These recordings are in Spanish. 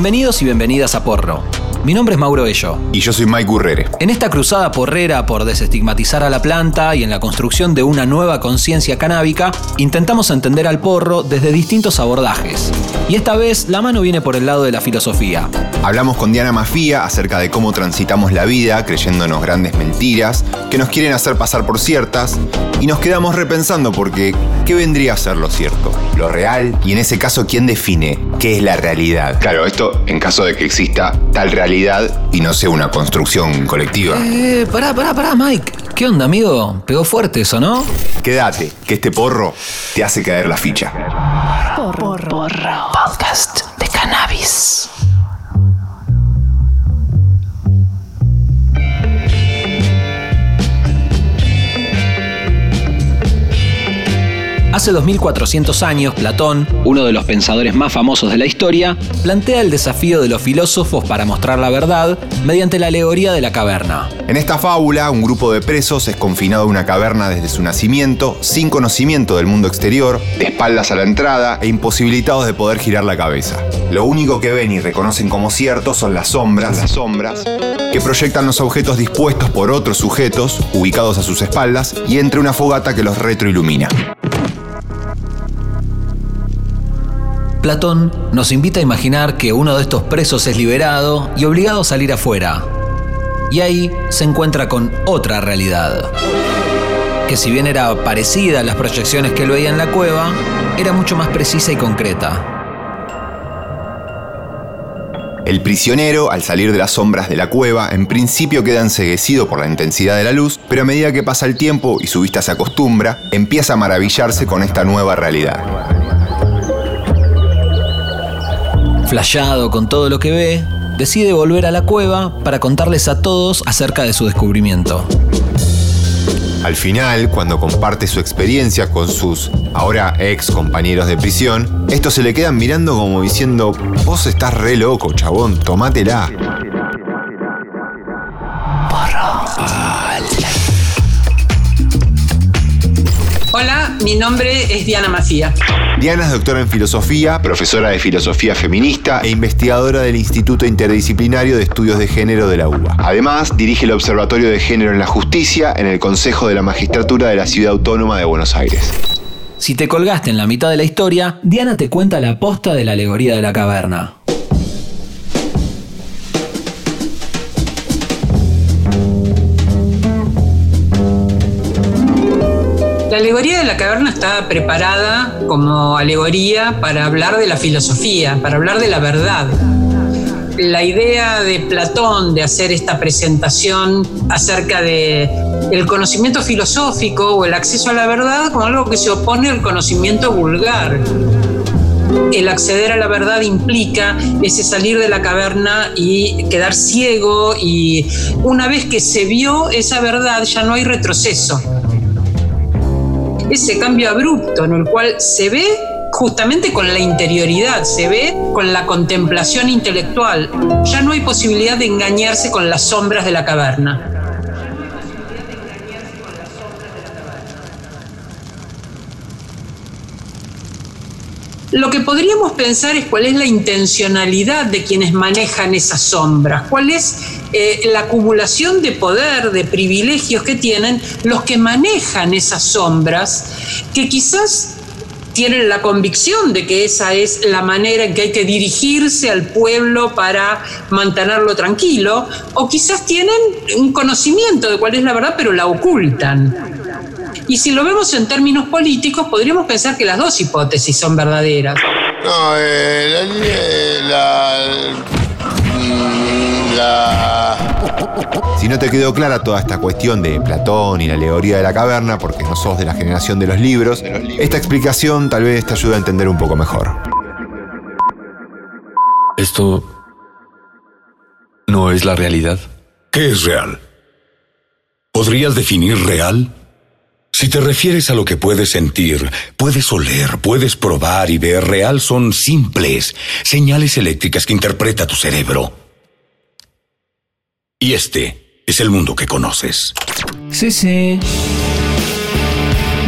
Bienvenidos y bienvenidas a Porro. Mi nombre es Mauro Bello. Y yo soy Mike Urrere. En esta cruzada porrera por desestigmatizar a la planta y en la construcción de una nueva conciencia canábica, intentamos entender al porro desde distintos abordajes. Y esta vez la mano viene por el lado de la filosofía. Hablamos con Diana Mafía acerca de cómo transitamos la vida creyéndonos grandes mentiras que nos quieren hacer pasar por ciertas y nos quedamos repensando porque ¿qué vendría a ser lo cierto? ¿Lo real? Y en ese caso, ¿quién define qué es la realidad? Claro, esto en caso de que exista tal realidad y no sea una construcción colectiva. Eh, pará, pará, pará, Mike. ¿Qué onda, amigo? Pegó fuerte eso, ¿no? Quédate, que este porro te hace caer la ficha. Porro. porro. Podcast de cannabis. Hace 2400 años, Platón, uno de los pensadores más famosos de la historia, plantea el desafío de los filósofos para mostrar la verdad mediante la alegoría de la caverna. En esta fábula, un grupo de presos es confinado a una caverna desde su nacimiento, sin conocimiento del mundo exterior, de espaldas a la entrada e imposibilitados de poder girar la cabeza. Lo único que ven y reconocen como cierto son las sombras, las sombras que proyectan los objetos dispuestos por otros sujetos ubicados a sus espaldas y entre una fogata que los retroilumina. Platón nos invita a imaginar que uno de estos presos es liberado y obligado a salir afuera. Y ahí se encuentra con otra realidad, que si bien era parecida a las proyecciones que él veía en la cueva, era mucho más precisa y concreta. El prisionero, al salir de las sombras de la cueva, en principio queda enseguecido por la intensidad de la luz, pero a medida que pasa el tiempo y su vista se acostumbra, empieza a maravillarse con esta nueva realidad. Flashado con todo lo que ve, decide volver a la cueva para contarles a todos acerca de su descubrimiento. Al final, cuando comparte su experiencia con sus ahora ex compañeros de prisión, estos se le quedan mirando como diciendo, vos estás re loco, chabón, tomátela. Hola, mi nombre es Diana Macía. Diana es doctora en filosofía, profesora de filosofía feminista e investigadora del Instituto Interdisciplinario de Estudios de Género de la UBA. Además, dirige el Observatorio de Género en la Justicia en el Consejo de la Magistratura de la Ciudad Autónoma de Buenos Aires. Si te colgaste en la mitad de la historia, Diana te cuenta la posta de la alegoría de la caverna. Alegoría de la caverna está preparada como alegoría para hablar de la filosofía, para hablar de la verdad. La idea de Platón de hacer esta presentación acerca de el conocimiento filosófico o el acceso a la verdad como algo que se opone al conocimiento vulgar. El acceder a la verdad implica ese salir de la caverna y quedar ciego y una vez que se vio esa verdad ya no hay retroceso ese cambio abrupto en el cual se ve justamente con la interioridad, se ve con la contemplación intelectual. Ya no hay posibilidad de engañarse con las sombras de la caverna. Lo que podríamos pensar es cuál es la intencionalidad de quienes manejan esas sombras, cuál es eh, la acumulación de poder, de privilegios que tienen los que manejan esas sombras, que quizás tienen la convicción de que esa es la manera en que hay que dirigirse al pueblo para mantenerlo tranquilo, o quizás tienen un conocimiento de cuál es la verdad, pero la ocultan. Y si lo vemos en términos políticos, podríamos pensar que las dos hipótesis son verdaderas. No, eh, la, Si no te quedó clara toda esta cuestión de Platón y la alegoría de la caverna, porque no sos de la generación de los libros, esta explicación tal vez te ayude a entender un poco mejor. Esto no es la realidad. ¿Qué es real? ¿Podrías definir real? Si te refieres a lo que puedes sentir, puedes oler, puedes probar y ver, real son simples señales eléctricas que interpreta tu cerebro. Y este es el mundo que conoces. Sí, sí.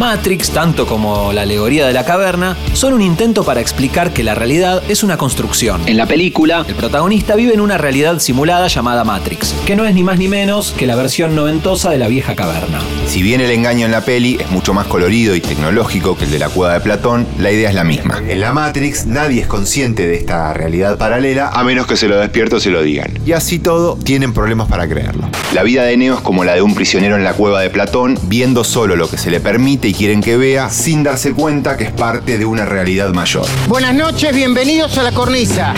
Matrix, tanto como la alegoría de la caverna, son un intento para explicar que la realidad es una construcción. En la película, el protagonista vive en una realidad simulada llamada Matrix, que no es ni más ni menos que la versión noventosa de la vieja caverna. Si bien el engaño en la peli es mucho más colorido y tecnológico que el de la cueva de Platón, la idea es la misma. En la Matrix nadie es consciente de esta realidad paralela a menos que se lo despierto se lo digan. Y así todo, tienen problemas para creerlo. La vida de Neo es como la de un prisionero en la cueva de Platón, viendo solo lo que se le permite y quieren que vea, sin darse cuenta que es parte de una realidad mayor. Buenas noches, bienvenidos a la cornisa.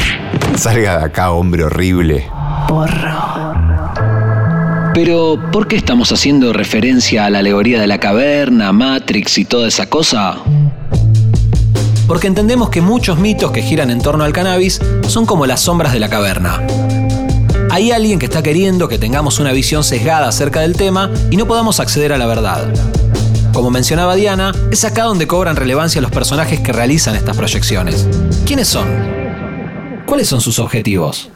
Salga de acá, hombre horrible. Pero, ¿por qué estamos haciendo referencia a la alegoría de la caverna, Matrix y toda esa cosa? Porque entendemos que muchos mitos que giran en torno al cannabis son como las sombras de la caverna. Hay alguien que está queriendo que tengamos una visión sesgada acerca del tema y no podamos acceder a la verdad. Como mencionaba Diana, es acá donde cobran relevancia los personajes que realizan estas proyecciones. ¿Quiénes son? ¿Cuáles son sus objetivos?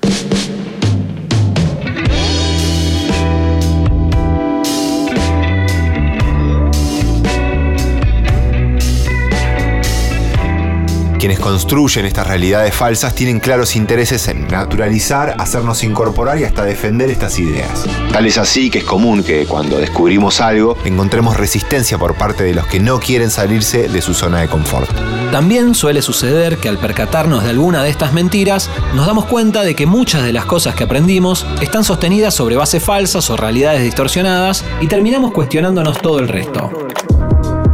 Quienes construyen estas realidades falsas tienen claros intereses en naturalizar, hacernos incorporar y hasta defender estas ideas. Tal es así que es común que cuando descubrimos algo encontremos resistencia por parte de los que no quieren salirse de su zona de confort. También suele suceder que al percatarnos de alguna de estas mentiras, nos damos cuenta de que muchas de las cosas que aprendimos están sostenidas sobre bases falsas o realidades distorsionadas y terminamos cuestionándonos todo el resto.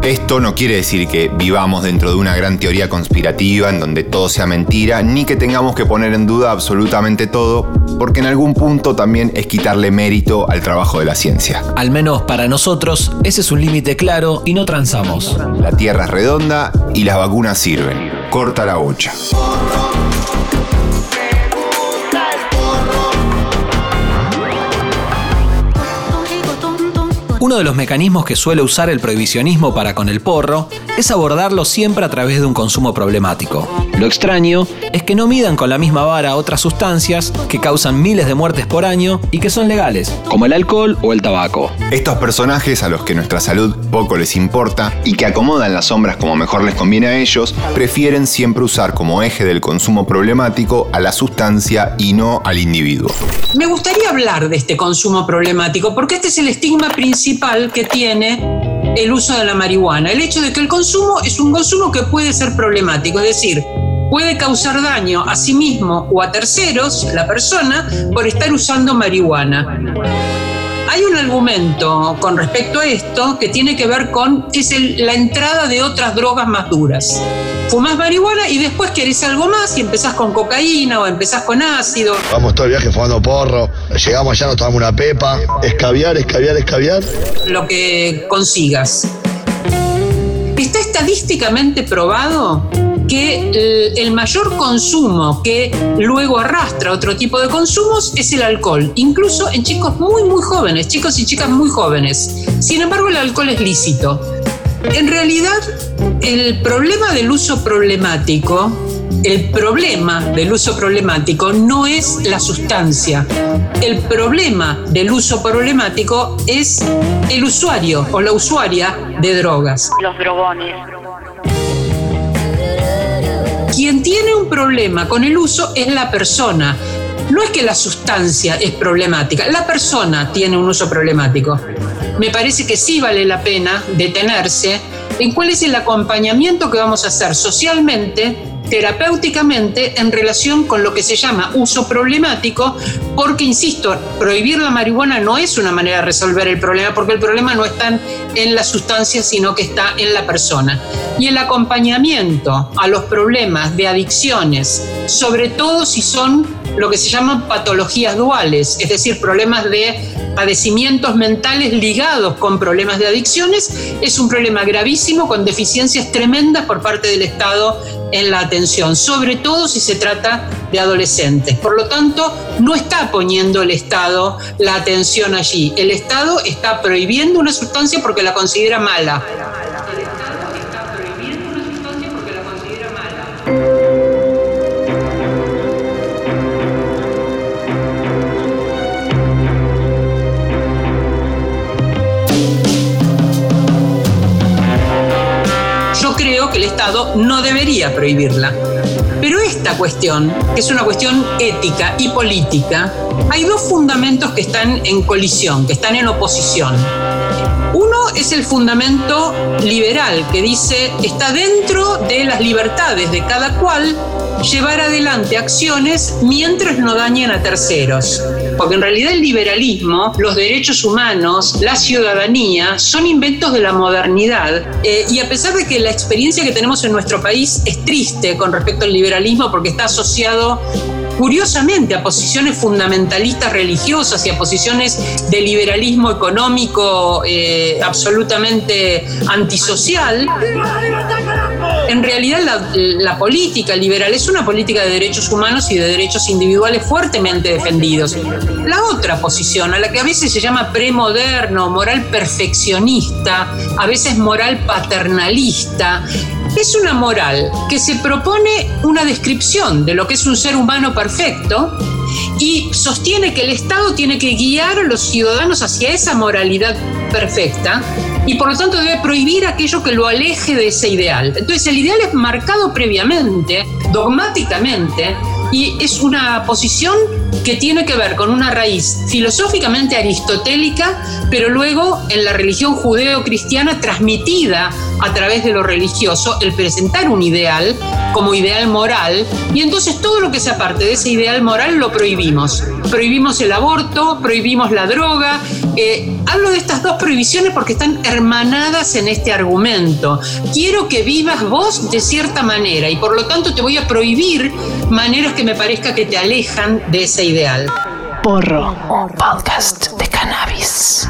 Esto no quiere decir que vivamos dentro de una gran teoría conspirativa en donde todo sea mentira, ni que tengamos que poner en duda absolutamente todo, porque en algún punto también es quitarle mérito al trabajo de la ciencia. Al menos para nosotros, ese es un límite claro y no transamos. La Tierra es redonda y las vacunas sirven. Corta la bocha. Uno de los mecanismos que suele usar el prohibicionismo para con el porro es abordarlo siempre a través de un consumo problemático. Lo extraño es que no midan con la misma vara otras sustancias que causan miles de muertes por año y que son legales, como el alcohol o el tabaco. Estos personajes a los que nuestra salud poco les importa y que acomodan las sombras como mejor les conviene a ellos, prefieren siempre usar como eje del consumo problemático a la sustancia y no al individuo. Me gustaría hablar de este consumo problemático porque este es el estigma principal que tiene el uso de la marihuana. El hecho de que el consumo es un consumo que puede ser problemático, es decir, puede causar daño a sí mismo o a terceros, la persona, por estar usando marihuana. Hay un argumento con respecto a esto que tiene que ver con es el- la entrada de otras drogas más duras. Fumás marihuana y después querés algo más y empezás con cocaína o empezás con ácido. Vamos todo el viaje fumando porro. Llegamos allá, nos tomamos una pepa. Escabiar, escabiar, escabiar. lo que consigas. Está estadísticamente probado que el, el mayor consumo que luego arrastra otro tipo de consumos es el alcohol, incluso en chicos muy, muy jóvenes, chicos y chicas muy jóvenes. Sin embargo, el alcohol es lícito. En realidad, el problema del uso problemático, el problema del uso problemático no es la sustancia. El problema del uso problemático es el usuario o la usuaria de drogas. los drogones. Quien tiene un problema con el uso es la persona. No es que la sustancia es problemática, la persona tiene un uso problemático. Me parece que sí vale la pena detenerse en cuál es el acompañamiento que vamos a hacer socialmente, terapéuticamente, en relación con lo que se llama uso problemático, porque, insisto, prohibir la marihuana no es una manera de resolver el problema, porque el problema no está en la sustancia, sino que está en la persona. Y el acompañamiento a los problemas de adicciones, sobre todo si son lo que se llaman patologías duales, es decir, problemas de padecimientos mentales ligados con problemas de adicciones, es un problema gravísimo con deficiencias tremendas por parte del Estado en la atención, sobre todo si se trata de adolescentes. Por lo tanto, no está poniendo el Estado la atención allí. El Estado está prohibiendo una sustancia porque la considera mala. Mala. creo que el Estado no debería prohibirla. Pero esta cuestión, que es una cuestión ética y política, hay dos fundamentos que están en colisión, que están en oposición. Uno es el fundamento liberal, que dice está dentro de las libertades de cada cual llevar adelante acciones mientras no dañen a terceros. Porque en realidad el liberalismo, los derechos humanos, la ciudadanía son inventos de la modernidad. Eh, y a pesar de que la experiencia que tenemos en nuestro país es triste con respecto al liberalismo porque está asociado curiosamente a posiciones fundamentalistas religiosas y a posiciones de liberalismo económico eh, absolutamente antisocial, en realidad la, política liberal es una política de derechos humanos y de derechos individuales fuertemente defendidos. La otra posición, a la que a veces se llama premoderno, moral perfeccionista, a veces moral paternalista, es una moral que se propone una descripción de lo que es un ser humano perfecto y sostiene que el Estado tiene que guiar a los ciudadanos hacia esa moralidad perfecta y por lo tanto debe prohibir aquello que lo aleje de ese ideal. Entonces el ideal es marcado previamente, dogmáticamente, y es una posición que tiene que ver con una raíz filosóficamente aristotélica, pero luego en la religión judeo-cristiana transmitida a través de lo religioso, el presentar un ideal como ideal moral, y entonces todo lo que se aparte de ese ideal moral lo prohibimos. Prohibimos el aborto, prohibimos la droga. Eh, hablo de estas dos prohibiciones porque están hermanadas en este argumento. Quiero que vivas vos de cierta manera y por lo tanto te voy a prohibir maneras que me parezca que te alejan de ese ideal. Porro, podcast de cannabis.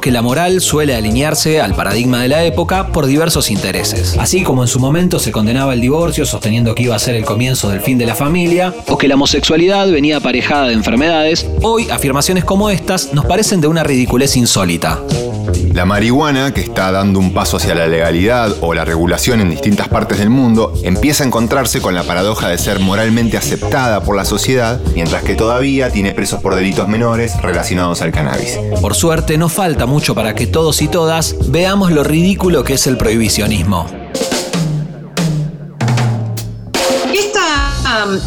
Que la moral suele alinearse al paradigma de la época por diversos intereses. Así como en su momento se condenaba el divorcio sosteniendo que iba a ser el comienzo del fin de la familia, o que la homosexualidad venía aparejada de enfermedades, hoy afirmaciones como estas nos parecen de una ridiculez insólita. La marihuana, que está dando un paso hacia la legalidad o la regulación en distintas partes del mundo, empieza a encontrarse con la paradoja de ser moralmente aceptada por la sociedad, mientras que todavía tiene presos por delitos menores relacionados al cannabis. Por suerte, no falta mucho para que todos y todas veamos lo ridículo que es el prohibicionismo.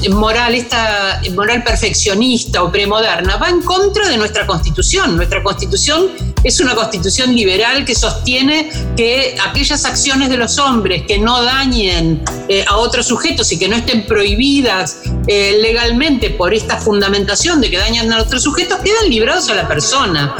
Moral, esta moral perfeccionista o premoderna, va en contra de nuestra constitución. Nuestra constitución es una constitución liberal que sostiene que aquellas acciones de los hombres que no dañen eh, a otros sujetos y que no estén prohibidas eh, legalmente por esta fundamentación de que dañan a otros sujetos quedan librados a la persona.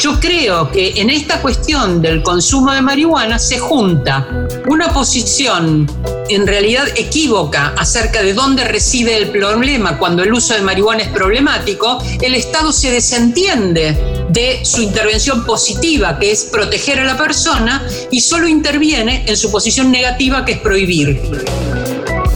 Yo creo que en esta cuestión del consumo de marihuana se junta una posición en realidad equívoca acerca de dónde reside el problema. Cuando el uso de marihuana es problemático, el Estado se desentiende de su intervención positiva, que es proteger a la persona, y solo interviene en su posición negativa, que es prohibir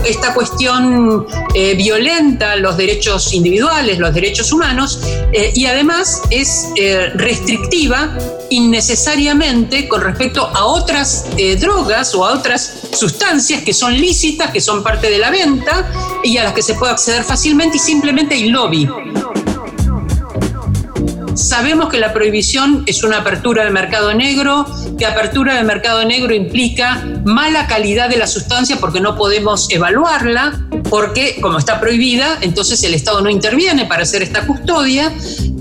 esta cuestión eh, violenta los derechos individuales, los derechos humanos, eh, y además es eh, restrictiva innecesariamente con respecto a otras drogas o a otras sustancias que son lícitas, que son parte de la venta y a las que se puede acceder fácilmente y simplemente hay lobby. Sabemos que la prohibición es una apertura del mercado negro, que apertura del mercado negro implica mala calidad de la sustancia porque no podemos evaluarla, porque como está prohibida, entonces el Estado no interviene para hacer esta custodia.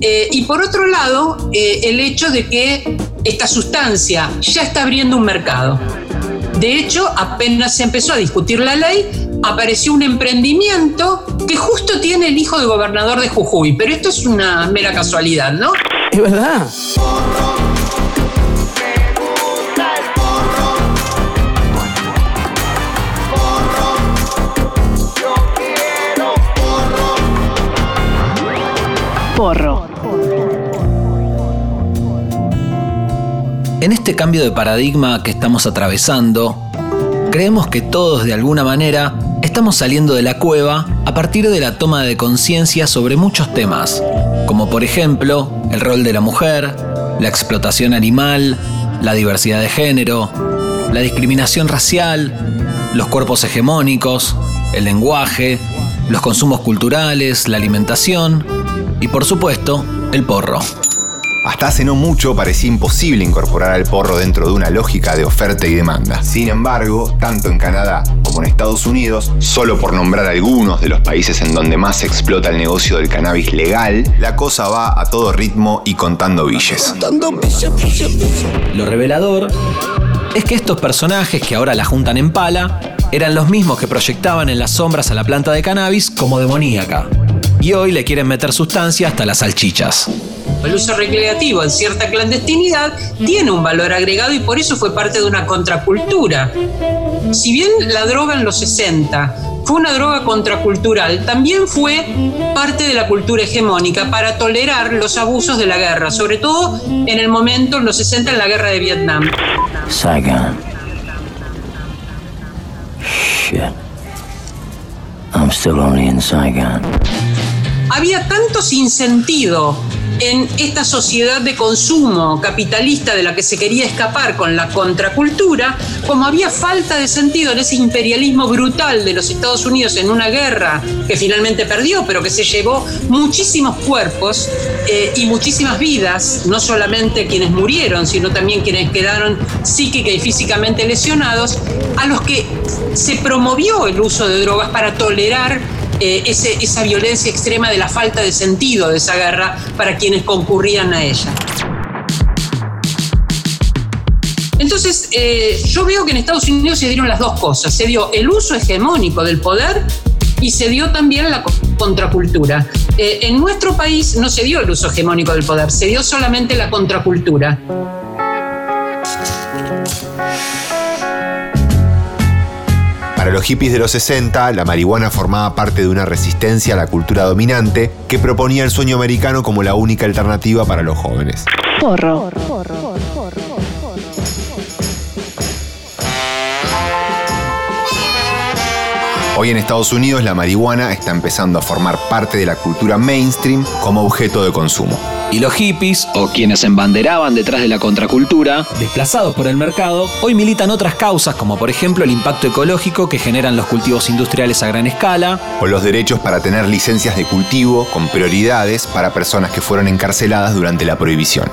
Eh, y por otro lado, eh, el hecho de que esta sustancia ya está abriendo un mercado. De hecho, apenas se empezó a discutir la ley, apareció un emprendimiento que justo tiene el hijo del gobernador de Jujuy, pero esto es una mera casualidad, ¿no? Es verdad. Porro. En este cambio de paradigma que estamos atravesando, creemos que todos de alguna manera estamos saliendo de la cueva a partir de la toma de conciencia sobre muchos temas, como por ejemplo el rol de la mujer, la explotación animal, la diversidad de género, la discriminación racial, los cuerpos hegemónicos, el lenguaje, los consumos culturales, la alimentación y por supuesto el porro. Hasta hace no mucho parecía imposible incorporar al porro dentro de una lógica de oferta y demanda. Sin embargo, tanto en Canadá Estados Unidos, solo por nombrar algunos de los países en donde más se explota el negocio del cannabis legal, la cosa va a todo ritmo y contando billes. Lo revelador es que estos personajes que ahora la juntan en pala eran los mismos que proyectaban en las sombras a la planta de cannabis como demoníaca. Y hoy le quieren meter sustancia hasta las salchichas. El uso recreativo en cierta clandestinidad tiene un valor agregado y por eso fue parte de una contracultura. Si bien la droga en los 60 fue una droga contracultural, también fue parte de la cultura hegemónica para tolerar los abusos de la guerra, sobre todo en el momento, en los 60, en la guerra de Vietnam. Saigon. Shit. I'm still only in Saigon. Había tanto sinsentido en esta sociedad de consumo capitalista de la que se quería escapar con la contracultura, como había falta de sentido en ese imperialismo brutal de los Estados Unidos en una guerra que finalmente perdió, pero que se llevó muchísimos cuerpos eh, y muchísimas vidas, no solamente quienes murieron, sino también quienes quedaron psíquica y físicamente lesionados, a los que se promovió el uso de drogas para tolerar eh, esa violencia extrema de la falta de sentido de esa guerra para quienes concurrían a ella. Entonces, eh, yo veo que en Estados Unidos se dieron las dos cosas. Se dio el uso hegemónico del poder y se dio también la contracultura. Eh, en nuestro país no se dio el uso hegemónico del poder, se dio solamente la contracultura. Para los hippies de los 60, la marihuana formaba parte de una resistencia a la cultura dominante que proponía el sueño americano como la única alternativa para los jóvenes. Porro. Hoy en Estados Unidos la marihuana está empezando a formar parte de la cultura mainstream como objeto de consumo. Y los hippies, o quienes embanderaban detrás de la contracultura, desplazados por el mercado, hoy militan otras causas como por ejemplo el impacto ecológico que generan los cultivos industriales a gran escala, O los derechos para tener licencias de cultivo con prioridades para personas que fueron encarceladas durante la prohibición.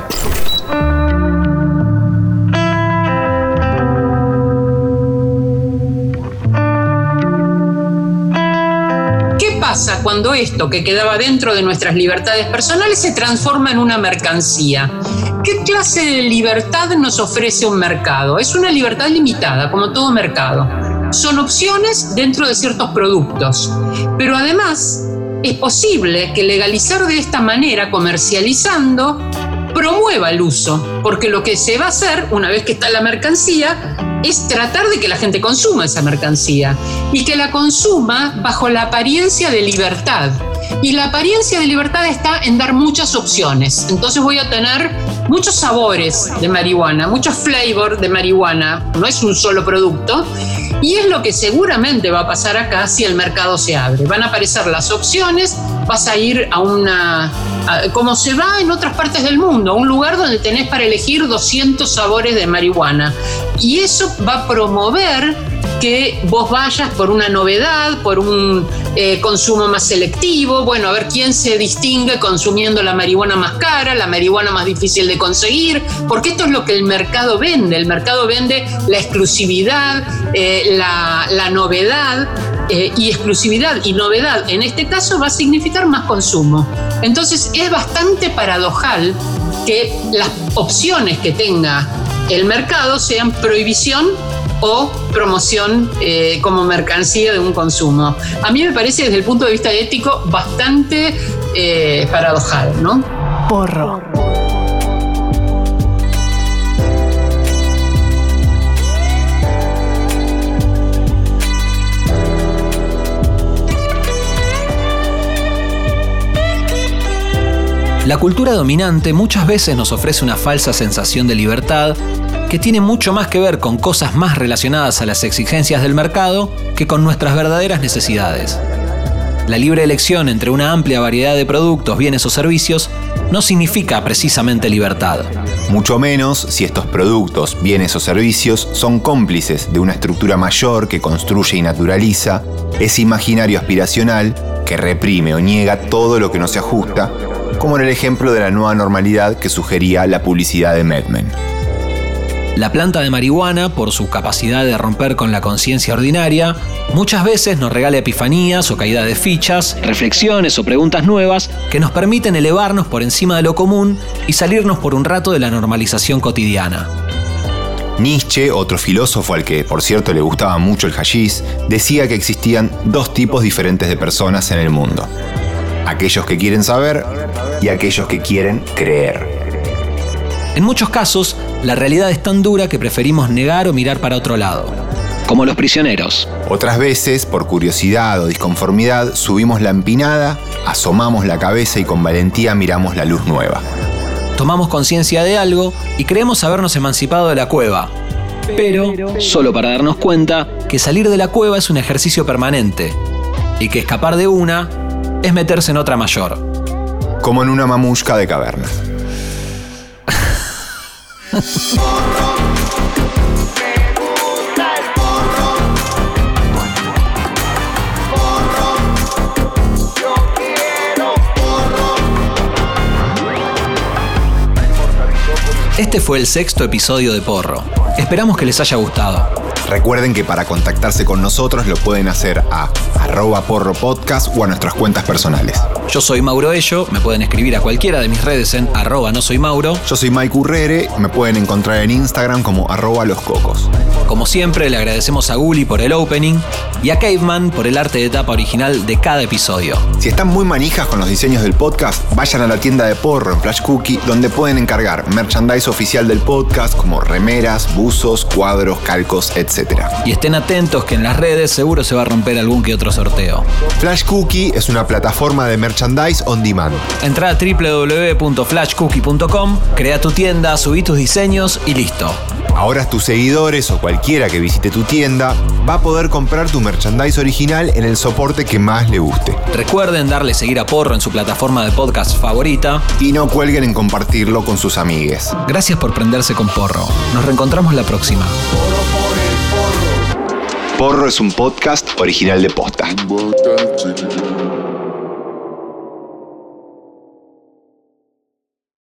Pasa cuando esto que quedaba dentro de nuestras libertades personales se transforma en una mercancía? ¿Qué clase de libertad nos ofrece un mercado? Es una libertad limitada, como todo mercado. Son opciones dentro de ciertos productos. Pero además es posible que legalizar de esta manera, comercializando, promueva el uso, porque lo que se va a hacer una vez que está la mercancía es tratar de que la gente consuma esa mercancía y que la consuma bajo la apariencia de libertad. Y la apariencia de libertad está en dar muchas opciones. Entonces voy a tener muchos sabores de marihuana, muchos flavor de marihuana, no es un solo producto. Y es lo que seguramente va a pasar acá si el mercado se abre. Van a aparecer las opciones, vas a ir a una, como se va en otras partes del mundo, un lugar donde tenés para elegir 200 sabores de marihuana. Y eso va a promover que vos vayas por una novedad, por un eh, consumo más selectivo, bueno, a ver quién se distingue consumiendo la marihuana más cara, la marihuana más difícil de conseguir, porque esto es lo que el mercado vende, el mercado vende la exclusividad, eh, la, la novedad, eh, y exclusividad y novedad en este caso va a significar más consumo. Entonces es bastante paradojal que las opciones que tenga el mercado sean prohibición o promoción eh, como mercancía de un consumo. A mí me parece desde el punto de vista ético bastante eh, paradojal, ¿no? Porro. La cultura dominante muchas veces nos ofrece una falsa sensación de libertad que tiene mucho más que ver con cosas más relacionadas a las exigencias del mercado que con nuestras verdaderas necesidades. La libre elección entre una amplia variedad de productos, bienes o servicios no significa precisamente libertad. mucho menos si estos productos, bienes o servicios son cómplices de una estructura mayor que construye y naturaliza ese imaginario aspiracional que reprime o niega todo lo que no se ajusta, como en el ejemplo de la nueva normalidad que sugería la publicidad de Mad Men. La planta de marihuana, por su capacidad de romper con la conciencia ordinaria, muchas veces nos regala epifanías o caídas de fichas, reflexiones o preguntas nuevas que nos permiten elevarnos por encima de lo común y salirnos por un rato de la normalización cotidiana. Nietzsche, otro filósofo al que por cierto le gustaba mucho el hashish, decía que existían dos tipos diferentes de personas en el mundo. Aquellos que quieren saber y aquellos que quieren creer. En muchos casos, la realidad es tan dura que preferimos negar o mirar para otro lado. Como los prisioneros. Otras veces, por curiosidad o disconformidad, subimos la empinada, asomamos la cabeza y con valentía miramos la luz nueva. Tomamos conciencia de algo y creemos habernos emancipado de la cueva. Pero solo para darnos cuenta que salir de la cueva es un ejercicio permanente y que escapar de una es meterse en otra mayor. Como en una mamushka de caverna. Este fue el sexto episodio de Porro. Esperamos que les haya gustado. Recuerden que para contactarse con nosotros lo pueden hacer a arroba porro podcast o a nuestras cuentas personales. Yo soy Mauro Ello, me pueden escribir a cualquiera de mis redes en arroba no soy Mauro. Yo soy Mike Urrere, me pueden encontrar en Instagram como arroba los cocos. Como siempre, le agradecemos a Gully por el opening y a Caveman por el arte de tapa original de cada episodio. Si están muy manijas con los diseños del podcast, vayan a la tienda de porro en Flash Cookie, donde pueden encargar merchandise oficial del podcast como remeras, buzos, cuadros, calcos, etc. Y estén atentos que en las redes seguro se va a romper algún que otro sorteo. Flash Cookie es una plataforma de merchandise on demand. Entra a www.flashcookie.com, crea tu tienda, subí tus diseños y listo. Ahora tus seguidores o cualquiera que visite tu tienda va a poder comprar tu merchandise original en el soporte que más le guste. Recuerden darle seguir a Porro en su plataforma de podcast favorita. Y no cuelguen en compartirlo con sus amigues. Gracias por prenderse con Porro. Nos reencontramos la próxima. Porro es un podcast original de Posta.